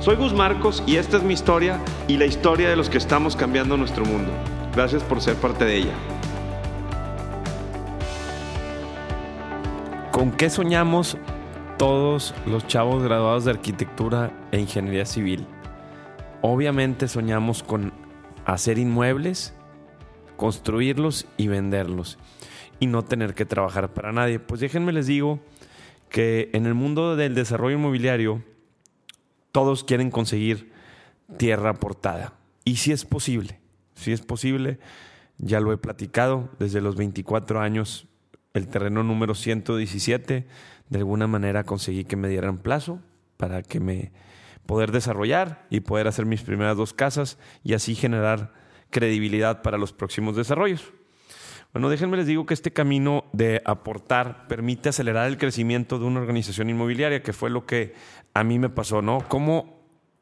Soy Gus Marcos y esta es mi historia y la historia de los que estamos cambiando nuestro mundo. Gracias por ser parte de ella. ¿Con qué soñamos todos los chavos graduados de arquitectura e ingeniería civil? Obviamente soñamos con hacer inmuebles, construirlos y venderlos y no tener que trabajar para nadie. Pues déjenme les digo que en el mundo del desarrollo inmobiliario todos quieren conseguir tierra aportada. Y si es posible, si es posible, ya lo he platicado, desde los 24 años, el terreno número 117, de alguna manera conseguí que me dieran plazo para que me poder desarrollar y poder hacer mis primeras dos casas y así generar credibilidad para los próximos desarrollos. Bueno, déjenme les digo que este camino de aportar permite acelerar el crecimiento de una organización inmobiliaria, que fue lo que a mí me pasó, ¿no? ¿Cómo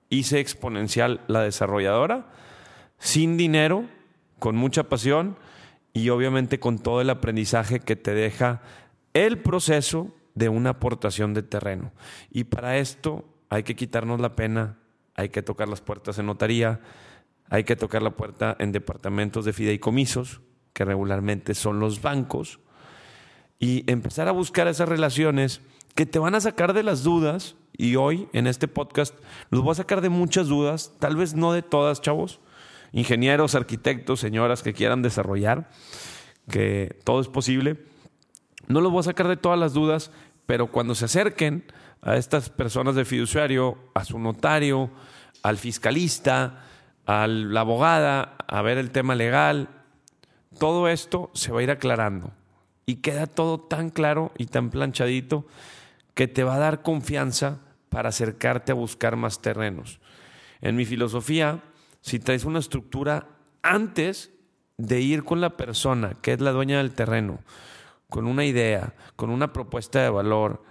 hice exponencial la desarrolladora? Sin dinero, con mucha pasión y obviamente con todo el aprendizaje que te deja el proceso de una aportación de terreno. Y para esto hay que quitarnos la pena, hay que tocar las puertas en notaría, hay que tocar la puerta en departamentos de fideicomisos, que regularmente son los bancos, y empezar a buscar esas relaciones que te van a sacar de las dudas. Y hoy en este podcast los voy a sacar de muchas dudas, tal vez no de todas, chavos, ingenieros, arquitectos, señoras que quieran desarrollar, que todo es posible. No los voy a sacar de todas las dudas, pero cuando se acerquen a estas personas de fiduciario, a su notario, al fiscalista, a la abogada, a ver el tema legal, todo esto se va a ir aclarando y queda todo tan claro y tan planchadito que te va a dar confianza para acercarte a buscar más terrenos. En mi filosofía, si traes una estructura antes de ir con la persona que es la dueña del terreno, con una idea, con una propuesta de valor,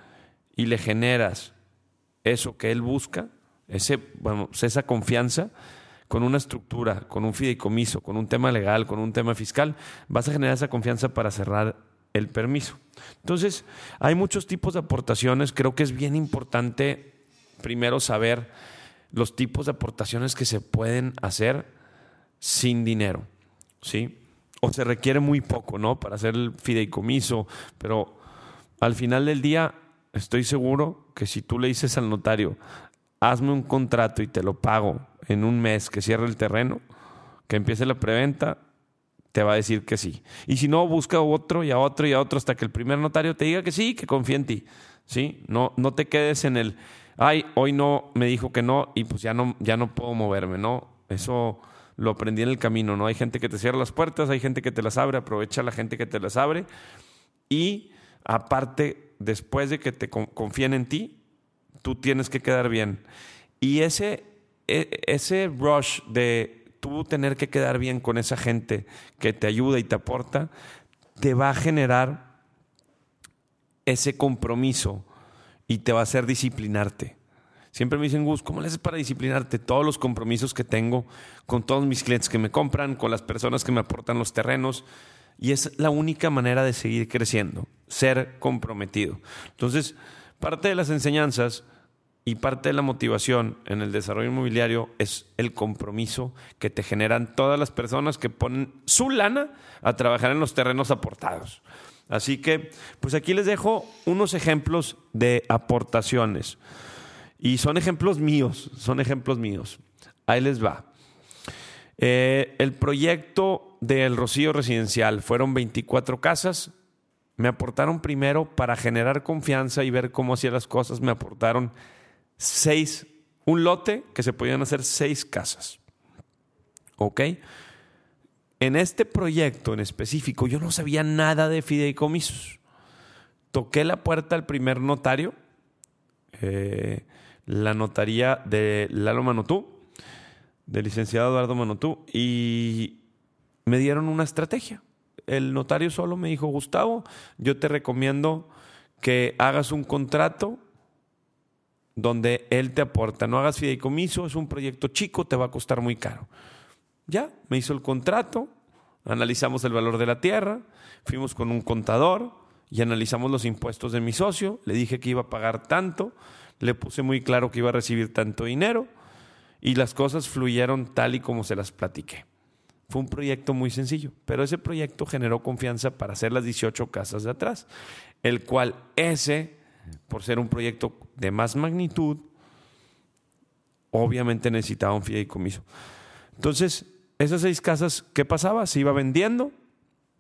y le generas eso que él busca, ese, esa confianza, con una estructura, con un fideicomiso, con un tema legal, con un tema fiscal, vas a generar esa confianza para cerrar el permiso. Entonces, hay muchos tipos de aportaciones. Creo que es bien importante primero saber los tipos de aportaciones que se pueden hacer sin dinero, ¿sí? O se requiere muy poco, ¿no? Para hacer el fideicomiso, pero al final del día estoy seguro que si tú le dices al notario, hazme un contrato y te lo pago en un mes que cierre el terreno, que empiece la preventa, te va a decir que sí. Y si no, busca otro y a otro y a otro hasta que el primer notario te diga que sí, que confía en ti. ¿Sí? No, no te quedes en el, ay, hoy no me dijo que no y pues ya no, ya no puedo moverme, ¿no? Eso lo aprendí en el camino, ¿no? Hay gente que te cierra las puertas, hay gente que te las abre, aprovecha la gente que te las abre y aparte, después de que te confíen en ti, tú tienes que quedar bien. Y ese, e, ese rush de tú tener que quedar bien con esa gente que te ayuda y te aporta, te va a generar ese compromiso y te va a hacer disciplinarte. Siempre me dicen, Gus, ¿cómo le haces para disciplinarte? Todos los compromisos que tengo con todos mis clientes que me compran, con las personas que me aportan los terrenos. Y es la única manera de seguir creciendo, ser comprometido. Entonces, parte de las enseñanzas y parte de la motivación en el desarrollo inmobiliario es el compromiso que te generan todas las personas que ponen su lana a trabajar en los terrenos aportados. Así que, pues aquí les dejo unos ejemplos de aportaciones. Y son ejemplos míos, son ejemplos míos. Ahí les va. Eh, el proyecto del Rocío Residencial fueron 24 casas. Me aportaron primero para generar confianza y ver cómo hacía las cosas. Me aportaron seis, un lote que se podían hacer seis casas. ¿Ok? En este proyecto en específico yo no sabía nada de fideicomisos. Toqué la puerta al primer notario, eh, la notaría de Lalo Manotú, del licenciado Eduardo Manotú, y me dieron una estrategia. El notario solo me dijo, Gustavo, yo te recomiendo que hagas un contrato donde él te aporta. No hagas fideicomiso, es un proyecto chico, te va a costar muy caro. Ya, me hizo el contrato, analizamos el valor de la tierra, fuimos con un contador y analizamos los impuestos de mi socio, le dije que iba a pagar tanto, le puse muy claro que iba a recibir tanto dinero y las cosas fluyeron tal y como se las platiqué. Fue un proyecto muy sencillo, pero ese proyecto generó confianza para hacer las 18 casas de atrás, el cual ese, por ser un proyecto de más magnitud, obviamente necesitaba un fideicomiso. Entonces, esas seis casas, ¿qué pasaba? Se iba vendiendo,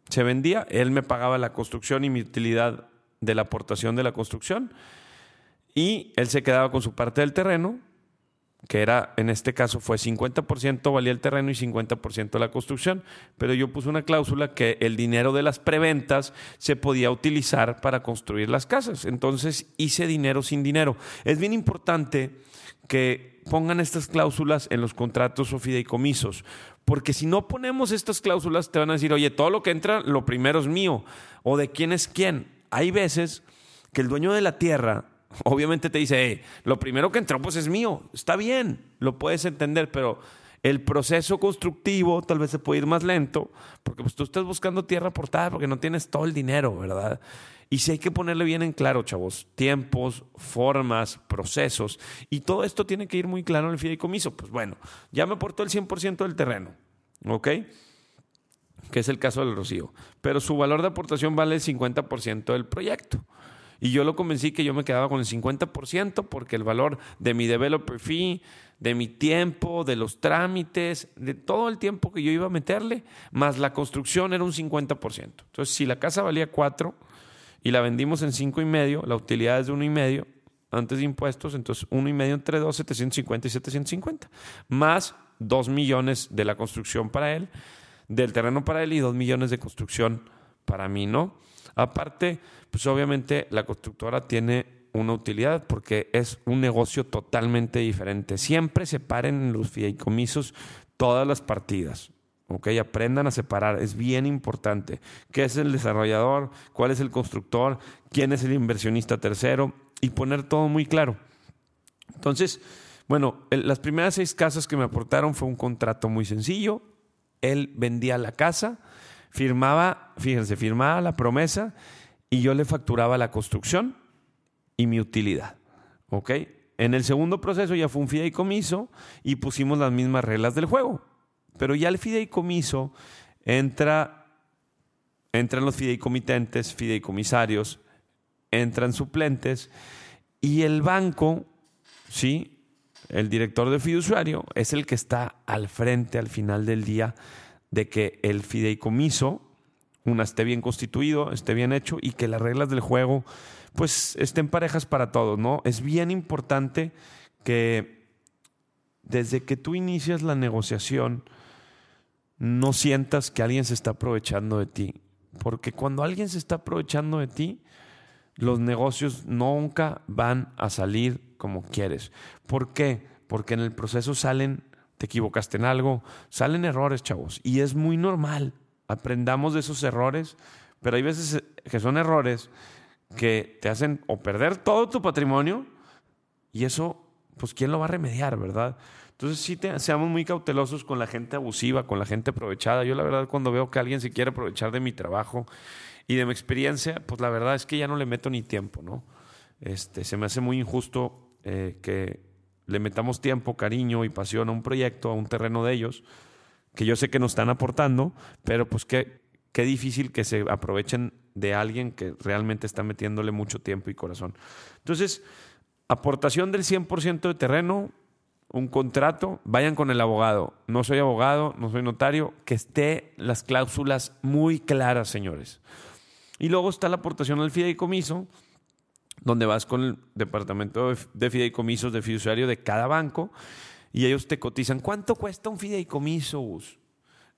se vendía, él me pagaba la construcción y mi utilidad de la aportación de la construcción, y él se quedaba con su parte del terreno, que era, en este caso fue 50% valía el terreno y 50% la construcción, pero yo puse una cláusula que el dinero de las preventas se podía utilizar para construir las casas. Entonces hice dinero sin dinero. Es bien importante que pongan estas cláusulas en los contratos o fideicomisos, porque si no ponemos estas cláusulas te van a decir, oye, todo lo que entra, lo primero es mío, o de quién es quién. Hay veces que el dueño de la tierra obviamente te dice, lo primero que entró pues es mío, está bien, lo puedes entender, pero el proceso constructivo tal vez se puede ir más lento, porque pues tú estás buscando tierra portada porque no tienes todo el dinero, ¿verdad? Y si hay que ponerle bien en claro, chavos, tiempos, formas, procesos, y todo esto tiene que ir muy claro en el fideicomiso. Pues bueno, ya me aportó el 100% del terreno, ¿ok? Que es el caso del Rocío, pero su valor de aportación vale el 50% del proyecto. Y yo lo convencí que yo me quedaba con el 50% porque el valor de mi developer fee, de mi tiempo, de los trámites, de todo el tiempo que yo iba a meterle, más la construcción era un 50%. Entonces, si la casa valía 4 y la vendimos en 5 y medio, la utilidad es de 1 y medio antes de impuestos, entonces 1 y medio entre 2, 750 y 750, más 2 millones de la construcción para él, del terreno para él y 2 millones de construcción para mí, ¿no? Aparte, pues obviamente la constructora tiene una utilidad porque es un negocio totalmente diferente. Siempre separen en los fideicomisos todas las partidas. ¿ok? Aprendan a separar, es bien importante. ¿Qué es el desarrollador? ¿Cuál es el constructor? ¿Quién es el inversionista tercero? Y poner todo muy claro. Entonces, bueno, las primeras seis casas que me aportaron fue un contrato muy sencillo. Él vendía la casa firmaba, fíjense, firmaba la promesa y yo le facturaba la construcción y mi utilidad. ¿Ok? En el segundo proceso ya fue un fideicomiso y pusimos las mismas reglas del juego. Pero ya el fideicomiso entra, entran los fideicomitentes, fideicomisarios, entran suplentes y el banco, ¿sí? El director de fiduciario es el que está al frente al final del día de que el fideicomiso, una, esté bien constituido, esté bien hecho y que las reglas del juego pues estén parejas para todos, ¿no? Es bien importante que desde que tú inicias la negociación no sientas que alguien se está aprovechando de ti, porque cuando alguien se está aprovechando de ti, los negocios nunca van a salir como quieres. ¿Por qué? Porque en el proceso salen te equivocaste en algo, salen errores, chavos, y es muy normal. Aprendamos de esos errores, pero hay veces que son errores que te hacen o perder todo tu patrimonio y eso, pues, ¿quién lo va a remediar, verdad? Entonces, sí, seamos muy cautelosos con la gente abusiva, con la gente aprovechada. Yo, la verdad, cuando veo que alguien se quiere aprovechar de mi trabajo y de mi experiencia, pues la verdad es que ya no le meto ni tiempo, ¿no? Este, se me hace muy injusto eh, que le metamos tiempo, cariño y pasión a un proyecto, a un terreno de ellos, que yo sé que nos están aportando, pero pues qué, qué difícil que se aprovechen de alguien que realmente está metiéndole mucho tiempo y corazón. Entonces, aportación del 100% de terreno, un contrato, vayan con el abogado. No soy abogado, no soy notario, que esté las cláusulas muy claras, señores. Y luego está la aportación al fideicomiso, donde vas con el departamento de fideicomisos de fiduciario de cada banco y ellos te cotizan. ¿Cuánto cuesta un fideicomiso?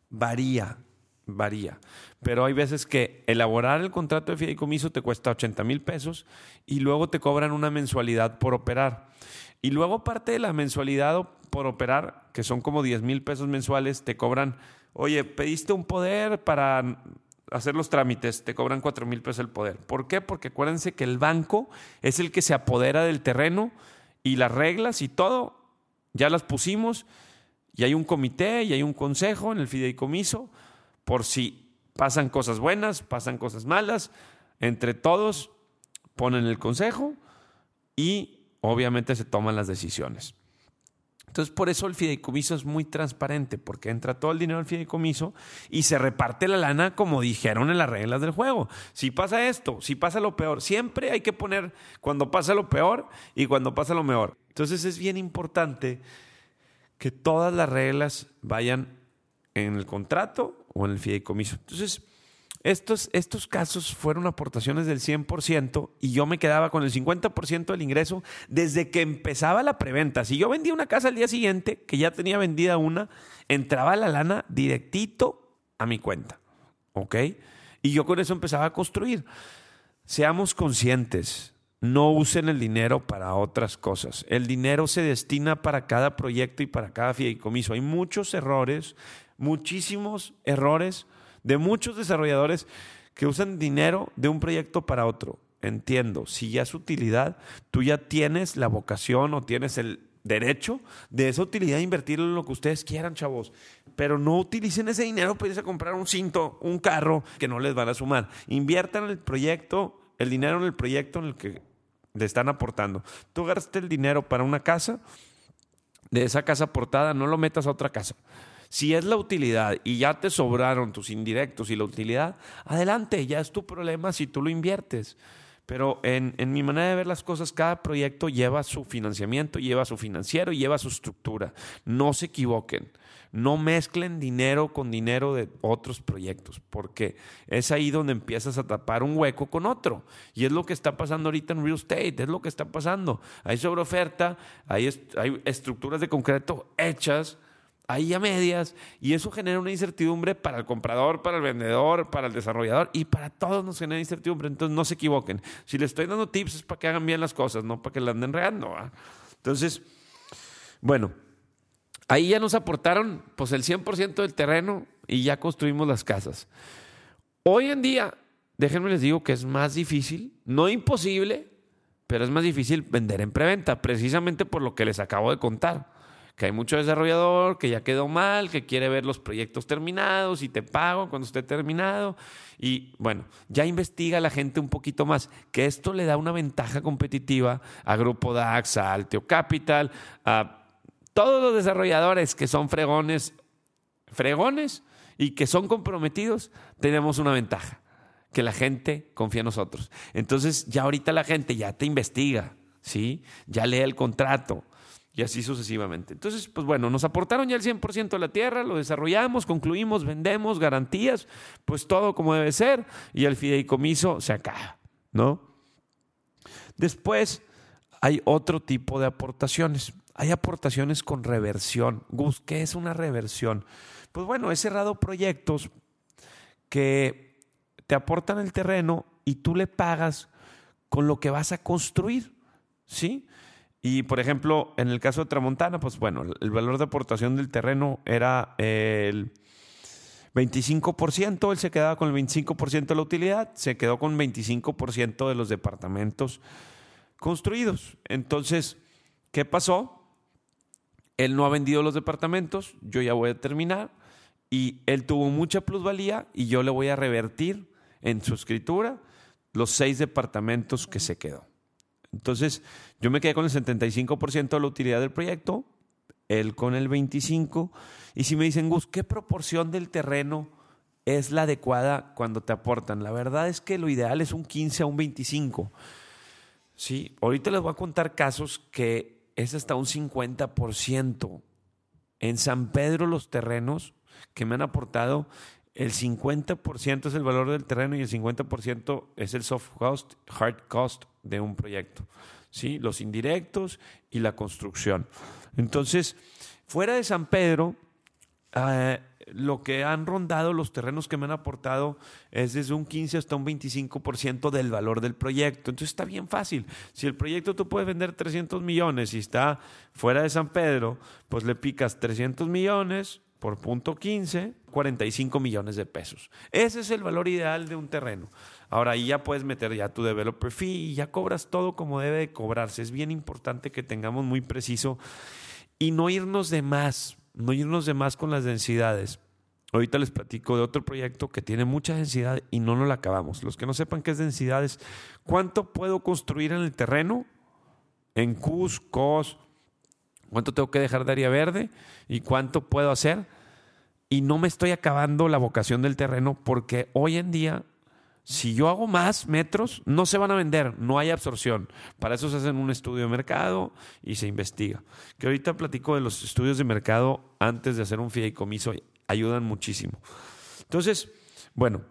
Varía, varía. Pero hay veces que elaborar el contrato de fideicomiso te cuesta 80 mil pesos y luego te cobran una mensualidad por operar. Y luego parte de la mensualidad por operar, que son como 10 mil pesos mensuales, te cobran Oye, pediste un poder para hacer los trámites, te cobran cuatro mil pesos el poder. ¿Por qué? Porque acuérdense que el banco es el que se apodera del terreno y las reglas y todo, ya las pusimos y hay un comité y hay un consejo en el fideicomiso por si pasan cosas buenas, pasan cosas malas, entre todos ponen el consejo y obviamente se toman las decisiones. Entonces, por eso el fideicomiso es muy transparente, porque entra todo el dinero al fideicomiso y se reparte la lana como dijeron en las reglas del juego. Si pasa esto, si pasa lo peor, siempre hay que poner cuando pasa lo peor y cuando pasa lo mejor. Entonces, es bien importante que todas las reglas vayan en el contrato o en el fideicomiso. Entonces, estos, estos casos fueron aportaciones del 100% y yo me quedaba con el 50% del ingreso desde que empezaba la preventa. Si yo vendía una casa al día siguiente, que ya tenía vendida una, entraba la lana directito a mi cuenta. ¿Ok? Y yo con eso empezaba a construir. Seamos conscientes, no usen el dinero para otras cosas. El dinero se destina para cada proyecto y para cada fideicomiso. Hay muchos errores, muchísimos errores de muchos desarrolladores que usan dinero de un proyecto para otro. Entiendo, si ya es utilidad, tú ya tienes la vocación o tienes el derecho de esa utilidad invertirlo en lo que ustedes quieran, chavos. Pero no utilicen ese dinero para irse a comprar un cinto, un carro que no les van a sumar. Inviertan el proyecto, el dinero en el proyecto en el que le están aportando. Tú gastes el dinero para una casa, de esa casa aportada, no lo metas a otra casa. Si es la utilidad y ya te sobraron tus indirectos y la utilidad, adelante, ya es tu problema si tú lo inviertes. Pero en, mi manera de ver las cosas, cada proyecto lleva su financiamiento, lleva su financiero, lleva su estructura. No se equivoquen. No mezclen dinero con dinero de otros proyectos, porque es ahí donde empiezas a tapar un hueco con otro. Y es lo que está pasando ahorita en real estate, es lo que está pasando. Hay sobreoferta, hay, hay estructuras de concreto hechas ahí a medias y eso genera una incertidumbre para el comprador, para el vendedor, para el desarrollador y para todos nos genera incertidumbre. Entonces no se equivoquen. Si les estoy dando tips es para que hagan bien las cosas, no para que la anden regando. Entonces, bueno, ahí ya nos aportaron pues el 100% del terreno y ya construimos las casas. Hoy en día, déjenme les digo que es más difícil, no imposible, pero es más difícil vender en preventa, precisamente por lo que les acabo de contar que hay mucho desarrollador que ya quedó mal, que quiere ver los proyectos terminados y te pago cuando esté terminado. Y bueno, ya investiga la gente un poquito más, que esto le da una ventaja competitiva a Grupo DAX, a Alteo Capital, a todos los desarrolladores que son fregones, fregones y que son comprometidos, tenemos una ventaja, que la gente confía en nosotros. Entonces ya ahorita la gente ya te investiga, ¿sí? Ya lee el contrato y así sucesivamente. Entonces, pues bueno, nos aportaron ya el 100% de la tierra, lo desarrollamos, concluimos, vendemos, garantías, pues todo como debe ser y el fideicomiso se acaba, ¿no? Después hay otro tipo de aportaciones. Hay aportaciones con reversión. Gus, ¿qué es una reversión? Pues bueno, he cerrado proyectos que te aportan el terreno y tú le pagas con lo que vas a construir, ¿sí? Y, por ejemplo, en el caso de Tramontana, pues bueno, el valor de aportación del terreno era el 25%, él se quedaba con el 25% de la utilidad, se quedó con 25% de los departamentos construidos. Entonces, ¿qué pasó? Él no ha vendido los departamentos, yo ya voy a terminar, y él tuvo mucha plusvalía y yo le voy a revertir en su escritura los seis departamentos que se quedó. Entonces, yo me quedé con el 75% de la utilidad del proyecto, él con el 25%. Y si me dicen, Gus, ¿qué proporción del terreno es la adecuada cuando te aportan? La verdad es que lo ideal es un 15 a un 25. Sí, ahorita les voy a contar casos que es hasta un 50%. En San Pedro los terrenos que me han aportado el 50% es el valor del terreno y el 50% es el soft cost, hard cost de un proyecto. ¿sí? Los indirectos y la construcción. Entonces, fuera de San Pedro, eh, lo que han rondado los terrenos que me han aportado es desde un 15 hasta un 25% del valor del proyecto. Entonces está bien fácil. Si el proyecto tú puedes vender 300 millones y está fuera de San Pedro, pues le picas 300 millones por punto 15, 45 millones de pesos. Ese es el valor ideal de un terreno. Ahora ahí ya puedes meter ya tu developer fee y ya cobras todo como debe de cobrarse. Es bien importante que tengamos muy preciso y no irnos de más, no irnos de más con las densidades. Ahorita les platico de otro proyecto que tiene mucha densidad y no nos la acabamos. Los que no sepan qué es densidad es cuánto puedo construir en el terreno, en CUS, COS, cuánto tengo que dejar de área verde y cuánto puedo hacer. Y no me estoy acabando la vocación del terreno porque hoy en día, si yo hago más metros, no se van a vender, no hay absorción. Para eso se hace un estudio de mercado y se investiga. Que ahorita platico de los estudios de mercado antes de hacer un fideicomiso ayudan muchísimo. Entonces, bueno,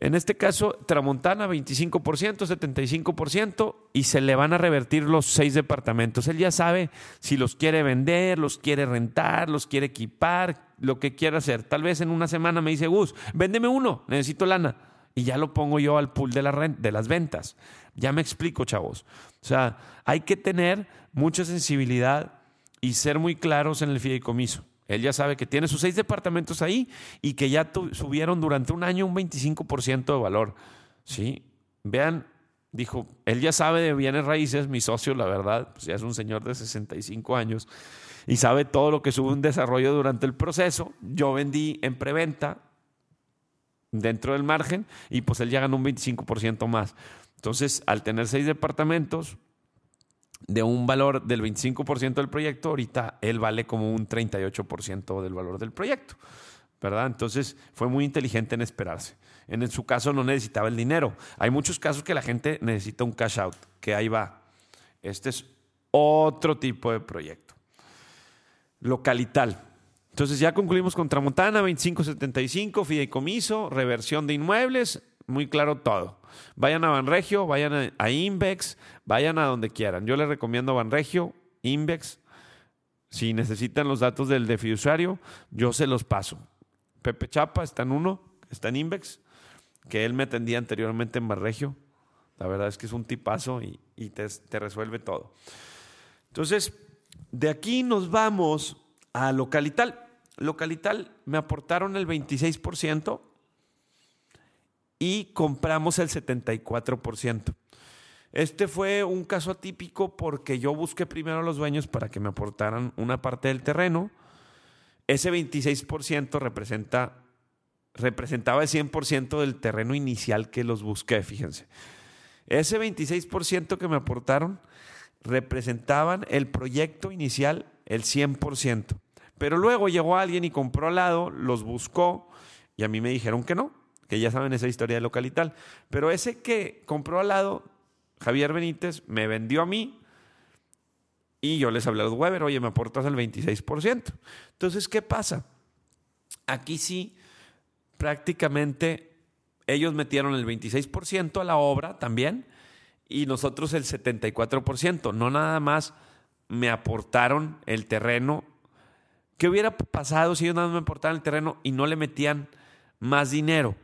en este caso, Tramontana 25%, 75% y se le van a revertir los seis departamentos. Él ya sabe si los quiere vender, los quiere rentar, los quiere equipar, lo que quiera hacer. Tal vez en una semana me dice, Gus, véndeme uno, necesito lana. Y ya lo pongo yo al pool de, de las ventas. Ya me explico, chavos. O sea, hay que tener mucha sensibilidad y ser muy claros en el fideicomiso. Él ya sabe que tiene sus seis departamentos ahí y que ya subieron durante un año un 25% de valor. ¿Sí? Vean, dijo, él ya sabe de bienes raíces, mi socio, la verdad, pues ya es un señor de 65 años y sabe todo lo que sube un desarrollo durante el proceso. Yo vendí en preventa dentro del margen y pues él ya ganó un 25% más. Entonces, al tener seis departamentos, de un valor del 25% del proyecto, ahorita él vale como un 38% del valor del proyecto. ¿verdad? Entonces fue muy inteligente en esperarse. En su caso no necesitaba el dinero. Hay muchos casos que la gente necesita un cash out, que ahí va. Este es otro tipo de proyecto. Localital. Entonces ya concluimos con Tramontana, 2575, fideicomiso, reversión de inmuebles, muy claro todo. Vayan a Banregio, vayan a, Invex, vayan a donde quieran. Yo les recomiendo Banregio, Invex. Si necesitan los datos del de yo se los paso. Pepe Chapa está en uno, está en Invex, que él me atendía anteriormente en Banregio. La verdad es que es un tipazo y, te resuelve todo. Entonces, de aquí nos vamos a Localital. Localital me aportaron el 26% y compramos el 74%. Este fue un caso atípico porque yo busqué primero a los dueños para que me aportaran una parte del terreno. Ese 26% representa, representaba el 100% del terreno inicial que los busqué, fíjense. Ese 26% que me aportaron representaban el proyecto inicial, el 100%. Pero luego llegó alguien y compró al lado, los buscó y a mí me dijeron que no, que ya saben esa historia de local y tal. Pero ese que compró al lado, Javier Benítez, me vendió a mí y yo les hablé a los Weber, oye, me aportas el 26%. Entonces, ¿qué pasa? Aquí sí, prácticamente ellos metieron el 26% a la obra también y nosotros el 74%. No nada más me aportaron el terreno. ¿Qué hubiera pasado si ellos nada más me aportaran el terreno y no le metían más dinero?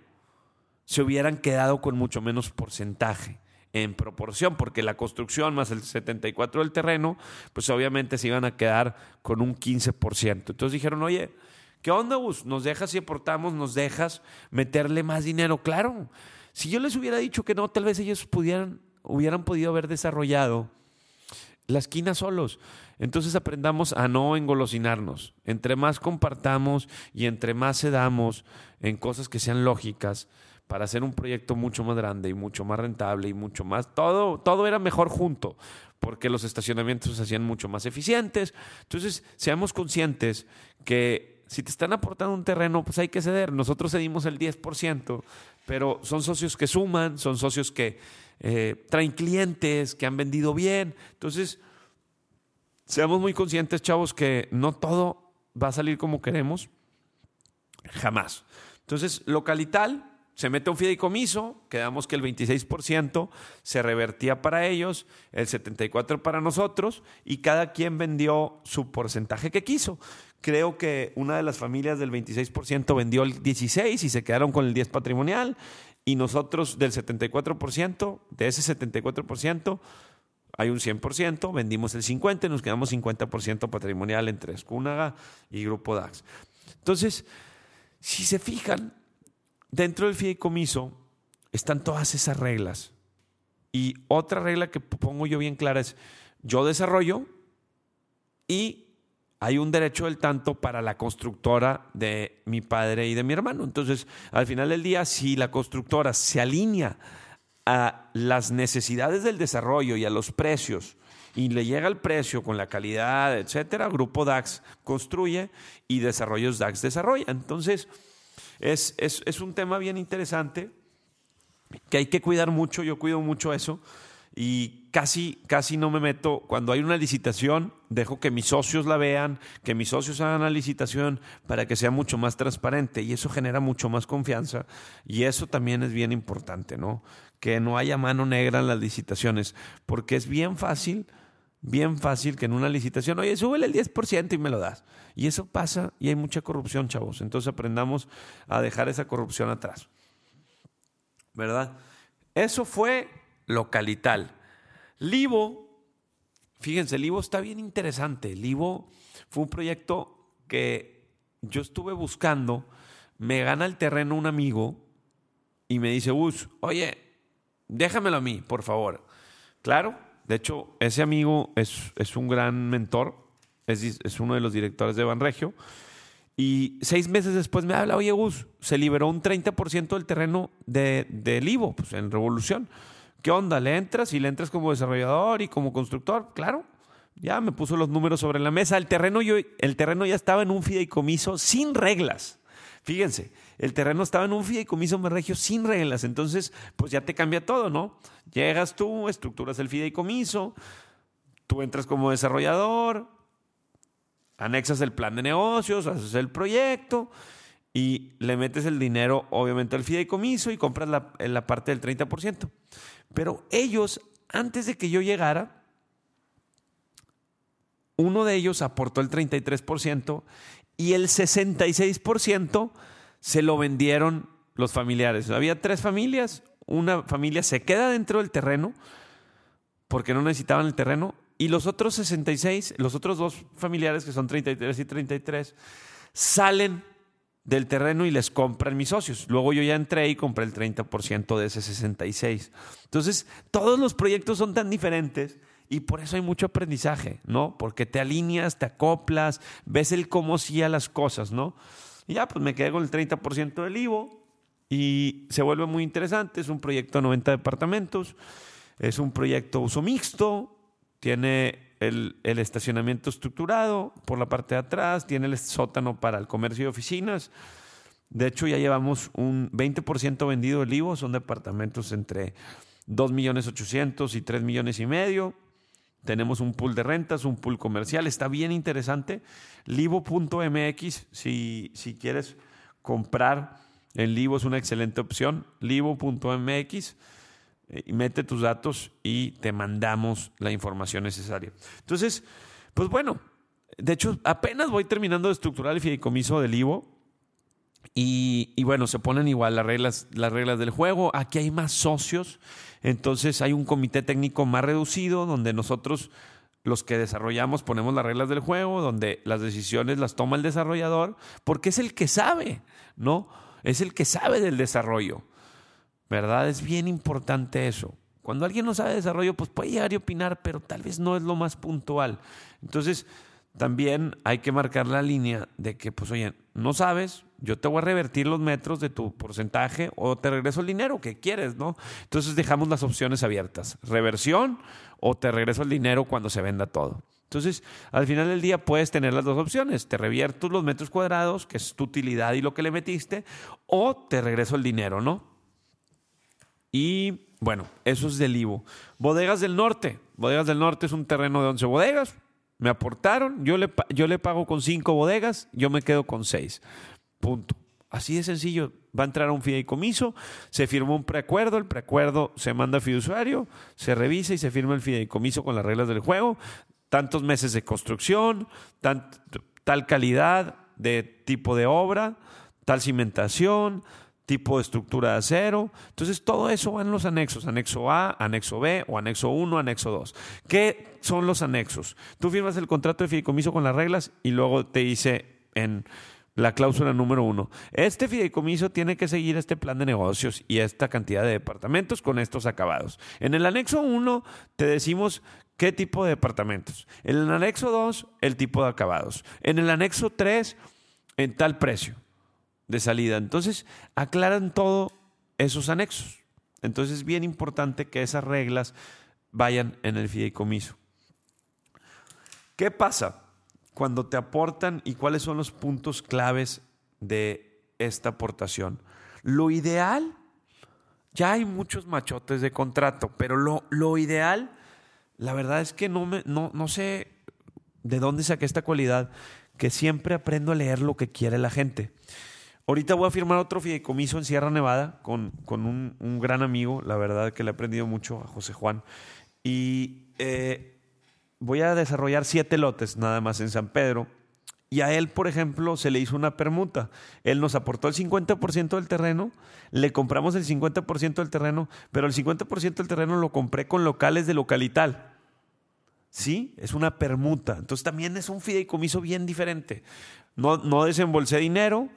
Se hubieran quedado con mucho menos porcentaje en proporción, porque la construcción más el 74 del terreno, pues obviamente se iban a quedar con un 15%. Entonces dijeron, oye, ¿qué onda, Bus? ¿Nos dejas si aportamos, nos dejas meterle más dinero? Claro, si yo les hubiera dicho que no, tal vez ellos pudieran, hubieran podido haber desarrollado la esquina solos. Entonces aprendamos a no engolosinarnos. Entre más compartamos y entre más cedamos en cosas que sean lógicas, para hacer un proyecto mucho más grande y mucho más rentable y mucho más, todo, todo era mejor junto, porque los estacionamientos se hacían mucho más eficientes. Entonces, seamos conscientes que si te están aportando un terreno, pues hay que ceder. Nosotros cedimos el 10%, pero son socios que suman, son socios que eh, traen clientes, que han vendido bien. Entonces, seamos muy conscientes, chavos, que no todo va a salir como queremos. Jamás. Entonces, localital, se mete un fideicomiso, quedamos que el 26% se revertía para ellos, el 74% para nosotros, y cada quien vendió su porcentaje que quiso. Creo que una de las familias del 26% vendió el 16% y se quedaron con el 10% patrimonial, y nosotros del 74%, de ese 74%, hay un 100%, vendimos el 50% y nos quedamos 50% patrimonial entre Escúnaga y Grupo DAX. Entonces, Si se fijan, dentro del fideicomiso están todas esas reglas. Y otra regla que pongo yo bien clara es, yo desarrollo y hay un derecho del tanto para la constructora de mi padre y de mi hermano. Entonces, al final del día, si la constructora se alinea a las necesidades del desarrollo y a los precios y le llega el precio con la calidad, etcétera, Grupo DAX construye y Desarrollos DAX desarrolla. Entonces, es, es, es un tema bien interesante que hay que cuidar mucho, yo cuido mucho eso y casi, casi no me meto. Cuando hay una licitación, dejo que mis socios la vean, que mis socios hagan la licitación para que sea mucho más transparente y eso genera mucho más confianza y eso también es bien importante, ¿no? Que no haya mano negra en las licitaciones, porque es bien fácil, bien fácil que en una licitación, oye, súbele el 10% y me lo das. Y eso pasa y hay mucha corrupción, chavos. Entonces aprendamos a dejar esa corrupción atrás. ¿Verdad? Eso fue localital. Livo, fíjense, Livo está bien interesante. Livo fue un proyecto que yo estuve buscando, me gana el terreno un amigo y me dice, Us, oye, déjamelo a mí, por favor. Claro, de hecho, ese amigo es, es un gran mentor, es, es, uno de los directores de Banregio. Y seis meses después me habla, oye, Gus, se liberó un 30% del terreno de, de Livo, pues en Revolución. ¿Qué onda? ¿Le entras? Y le entras como desarrollador y como constructor, claro. Ya me puso los números sobre la mesa. El terreno, yo, el terreno ya estaba en un fideicomiso sin reglas. Fíjense, el terreno estaba en un fideicomiso regio sin reglas. Entonces, pues ya te cambia todo, ¿no? Llegas tú, estructuras el fideicomiso, tú entras como desarrollador, anexas el plan de negocios, haces el proyecto y le metes el dinero, obviamente, al fideicomiso y compras la, la parte del 30%. Pero ellos, antes de que yo llegara, uno de ellos aportó el 33% y el 66% se lo vendieron los familiares. Había tres familias, una familia se queda dentro del terreno porque no necesitaban el terreno y los otros 66, los otros dos familiares que son 33 y 33, salen del terreno y les compran mis socios. Luego yo ya entré y compré el 30% de ese 66. Entonces, todos los proyectos son tan diferentes y por eso hay mucho aprendizaje, ¿no? Porque te alineas, te acoplas, ves el cómo sí las cosas, ¿no? Y ya, pues me quedé con el 30% del IVO y se vuelve muy interesante. Es un proyecto de 90 departamentos, es un proyecto uso mixto, tiene el, estacionamiento estructurado por la parte de atrás, tiene el sótano para el comercio y oficinas. De hecho, ya llevamos un 20% vendido del IVO, son departamentos entre 2 millones 800 y 3 millones y medio. Tenemos un pool de rentas, un pool comercial, está bien interesante. Livo.mx, si, si quieres comprar en Livo es una excelente opción. Livo.mx y mete tus datos y te mandamos la información necesaria. Entonces, pues bueno, de hecho, apenas voy terminando de estructurar el fideicomiso del IVO. Y, bueno, se ponen igual las reglas, las reglas del juego. Aquí hay más socios. Entonces hay un comité técnico más reducido donde nosotros, los que desarrollamos, ponemos las reglas del juego, donde las decisiones las toma el desarrollador, porque es el que sabe, ¿no? Es el que sabe del desarrollo. ¿verdad? Es bien importante eso. Cuando alguien no sabe de desarrollo, pues puede llegar y opinar, pero tal vez no es lo más puntual. Entonces, también hay que marcar la línea de que, pues, oye, no sabes, yo te voy a revertir los metros de tu porcentaje o te regreso el dinero que quieres, ¿no? Entonces dejamos las opciones abiertas, reversión o te regreso el dinero cuando se venda todo. Entonces, al final del día puedes tener las dos opciones, te revierto los metros cuadrados, que es tu utilidad y lo que le metiste, o te regreso el dinero, ¿no? Y bueno, eso es del Ivo. Bodegas del Norte. Bodegas del Norte es un terreno de 11 bodegas. Me aportaron, yo le, yo le pago con 5 bodegas, yo me quedo con 6. Punto. Así de sencillo. Va a entrar a un fideicomiso, se firmó un preacuerdo, el preacuerdo se manda a fiduciario, se revisa y se firma el fideicomiso con las reglas del juego. Tantos meses de construcción, tal calidad de tipo de obra, tal cimentación, tipo de estructura de acero. Entonces, todo eso va en los anexos, anexo A, anexo B o anexo 1, anexo 2. ¿Qué son los anexos? Tú firmas el contrato de fideicomiso con las reglas y luego te dice en la cláusula número uno. Este fideicomiso tiene que seguir este plan de negocios y esta cantidad de departamentos con estos acabados. En el anexo uno te decimos qué tipo de departamentos. En el anexo dos, el tipo de acabados. En el anexo tres, en tal precio de salida. Entonces, aclaran todo esos anexos. Entonces, es bien importante que esas reglas vayan en el fideicomiso. ¿Qué pasa? cuando te aportan y cuáles son los puntos claves de esta aportación. Lo ideal, ya hay muchos machotes de contrato, pero lo, lo ideal, la verdad es que no, me, no, no sé de dónde saqué esta cualidad, que siempre aprendo a leer lo que quiere la gente. Ahorita voy a firmar otro fideicomiso en Sierra Nevada con, con un, un, gran amigo, la verdad que le he aprendido mucho a José Juan. Y eh, voy a desarrollar siete lotes nada más en San Pedro. Y a él, por ejemplo, se le hizo una permuta. Él nos aportó el 50% del terreno, le compramos el 50% del terreno, pero el 50% del terreno lo compré con locales de localital. ¿Sí? Es una permuta. Entonces también es un fideicomiso bien diferente. No, no desembolsé dinero,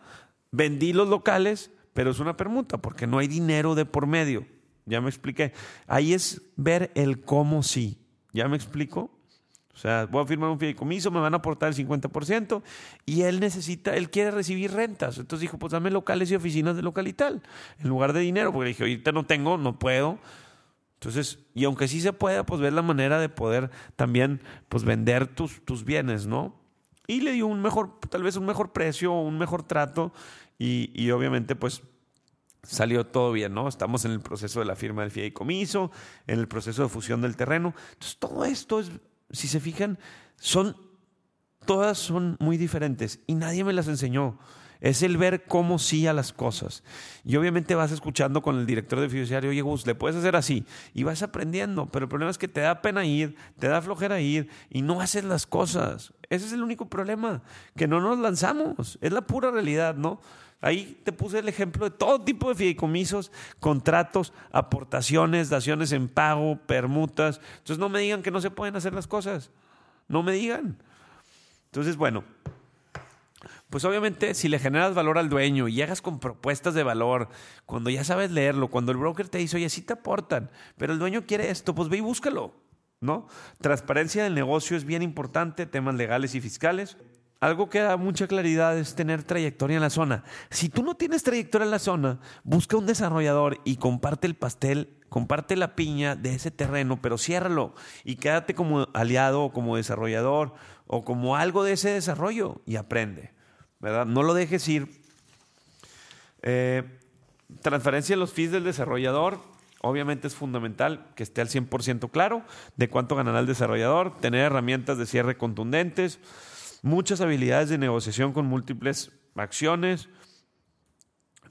vendí los locales, pero es una permuta porque no hay dinero de por medio. Ya me expliqué. Ahí es ver el cómo sí. ¿Ya me explico? O sea, voy a firmar un fideicomiso, me van a aportar el 50% y él necesita, él quiere recibir rentas. Entonces dijo, pues dame locales y oficinas de local y tal, en lugar de dinero, porque dije, ahorita no tengo, no puedo. Entonces, y aunque sí se pueda, pues ver la manera de poder también, pues vender tus, tus bienes, ¿no? Y le dio un mejor, tal vez un mejor precio, un mejor trato y, y obviamente, pues salió todo bien, ¿no? Estamos en el proceso de la firma del fideicomiso, en el proceso de fusión del terreno. Entonces, todo esto es si se fijan, son todas son muy diferentes y nadie me las enseñó. Es el ver cómo sí a las cosas. Y obviamente vas escuchando con el director de fiduciario, oye Gus, le puedes hacer así. Y vas aprendiendo, pero el problema es que te da pena ir, te da flojera ir y no haces las cosas. Ese es el único problema, que no nos lanzamos. Es la pura realidad, ¿no? Ahí te puse el ejemplo de todo tipo de fideicomisos, contratos, aportaciones, daciones en pago, permutas. Entonces no me digan que no se pueden hacer las cosas. No me digan. Entonces, bueno, pues obviamente si le generas valor al dueño y llegas con propuestas de valor, cuando ya sabes leerlo, cuando el broker te dice, oye, sí te aportan, pero el dueño quiere esto, pues ve y búscalo. ¿No? Transparencia del negocio es bien importante, temas legales y fiscales algo que da mucha claridad es tener trayectoria en la zona. Si tú no tienes trayectoria en la zona, busca un desarrollador y comparte el pastel, comparte la piña de ese terreno, pero ciérralo y quédate como aliado o como desarrollador o como algo de ese desarrollo y aprende. ¿verdad? No lo dejes ir. Eh, transferencia de los fees del desarrollador. Obviamente es fundamental que esté al 100% claro de cuánto ganará el desarrollador, tener herramientas de cierre contundentes muchas habilidades de negociación con múltiples acciones.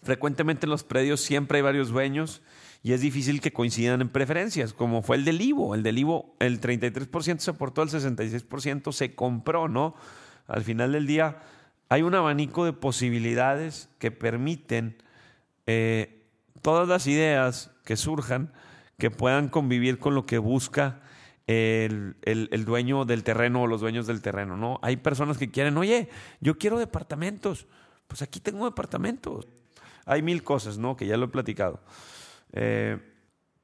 Frecuentemente en los predios siempre hay varios dueños y es difícil que coincidan en preferencias, como fue el del Ivo. El del Ivo, el 33% se aportó, el 66% se compró, ¿no? Al final del día hay un abanico de posibilidades que permiten eh, todas las ideas que surjan que puedan convivir con lo que busca el, el, dueño del terreno o los dueños del terreno, ¿no? Hay personas que quieren, oye, yo quiero departamentos. Pues aquí tengo departamentos. Hay mil cosas, ¿no? Que ya lo he platicado. Eh,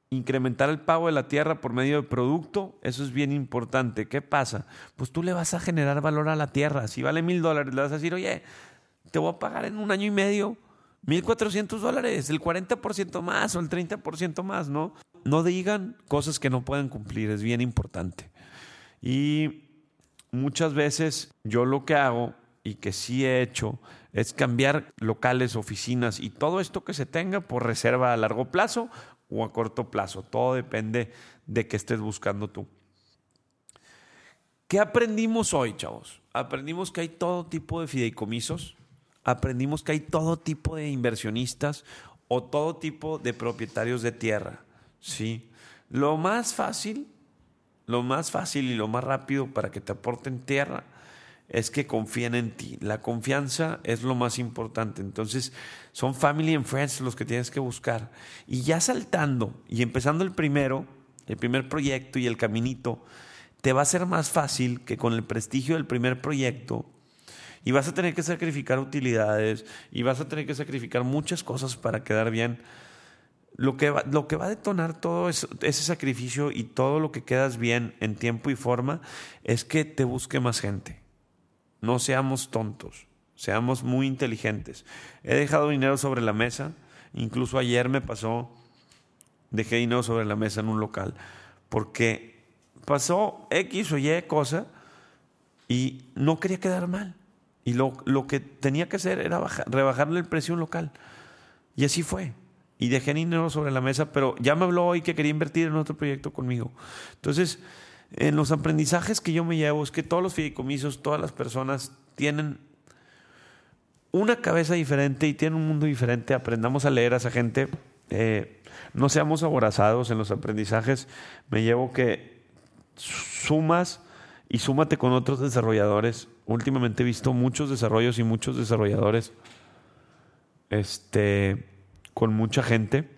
incrementar el pago de la tierra por medio de producto, eso es bien importante. ¿Qué pasa? Pues tú le vas a generar valor a la tierra. Si vale mil dólares, le vas a decir, oye, te voy a pagar en un año y medio 1.400 dólares, el 40% más o el 30% más, ¿no? No digan cosas que no pueden cumplir, es bien importante. Y muchas veces yo lo que hago y que sí he hecho es cambiar locales, oficinas y todo esto que se tenga por reserva a largo plazo o a corto plazo. Todo depende de qué estés buscando tú. ¿Qué aprendimos hoy, chavos? Aprendimos que hay todo tipo de fideicomisos aprendimos que hay todo tipo de inversionistas o todo tipo de propietarios de tierra. ¿sí? Lo más fácil, lo más fácil y lo más rápido para que te aporten tierra es que confíen en ti. La confianza es lo más importante. Entonces, son family and friends los que tienes que buscar. Y ya saltando y empezando el primero, el primer proyecto y el caminito, te va a ser más fácil que con el prestigio del primer proyecto Y vas a tener que sacrificar utilidades y vas a tener que sacrificar muchas cosas para quedar bien. Lo que va, lo que va a detonar todo ese sacrificio y todo lo que quedas bien en tiempo y forma es que te busque más gente. No seamos tontos, seamos muy inteligentes. He dejado dinero sobre la mesa, incluso ayer me pasó, dejé dinero sobre la mesa en un local, porque pasó X o Y cosa y no quería quedar mal. Y lo, lo que tenía que hacer era rebajarle el precio local. Y así fue y dejé dinero sobre la mesa, pero ya me habló hoy que quería invertir en otro proyecto conmigo. Entonces, en los aprendizajes que yo me llevo es que todos los fideicomisos, todas las personas tienen una cabeza diferente y tienen un mundo diferente. Aprendamos a leer a esa gente. Eh, no seamos aborazados en los aprendizajes. Me llevo que sumas y súmate con otros desarrolladores. Últimamente he visto muchos desarrollos y muchos desarrolladores. Este con mucha gente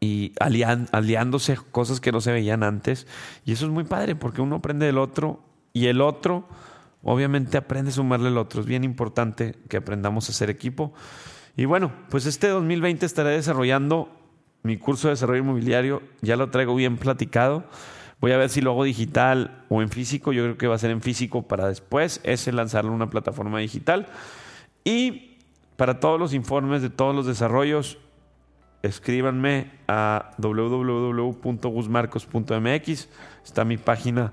y aliándose cosas que no se veían antes. Y eso es muy padre porque uno aprende del otro y el otro obviamente aprende a sumarle al otro. Es bien importante que aprendamos a hacer equipo. Y bueno, pues este 2020 estaré desarrollando mi curso de desarrollo inmobiliario. Ya lo traigo bien platicado. Voy a ver si lo hago digital o en físico. Yo creo que va a ser en físico para después. Es lanzarlo en una plataforma digital. Y para todos los informes de todos los desarrollos, escríbanme a www.gusmarcos.mx. Está mi página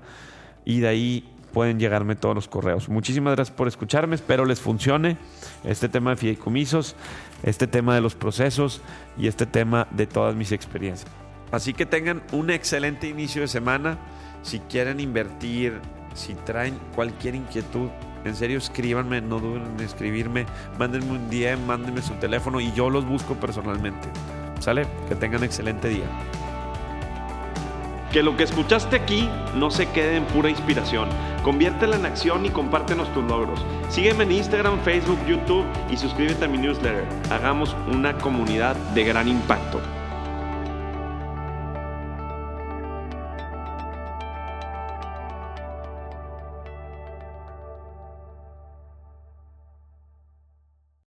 y de ahí pueden llegarme todos los correos. Muchísimas gracias por escucharme. Espero les funcione este tema de fideicomisos, este tema de los procesos y este tema de todas mis experiencias. Así que tengan un excelente inicio de semana. Si quieren invertir, si traen cualquier inquietud, en serio, escríbanme, no duden en escribirme, mándenme un DM, mándenme su teléfono y yo los busco personalmente. ¿Sale? Que tengan excelente día. Que lo que escuchaste aquí no se quede en pura inspiración. Conviértela en acción y compártenos tus logros. Sígueme en Instagram, Facebook, YouTube y suscríbete a mi newsletter. Hagamos una comunidad de gran impacto.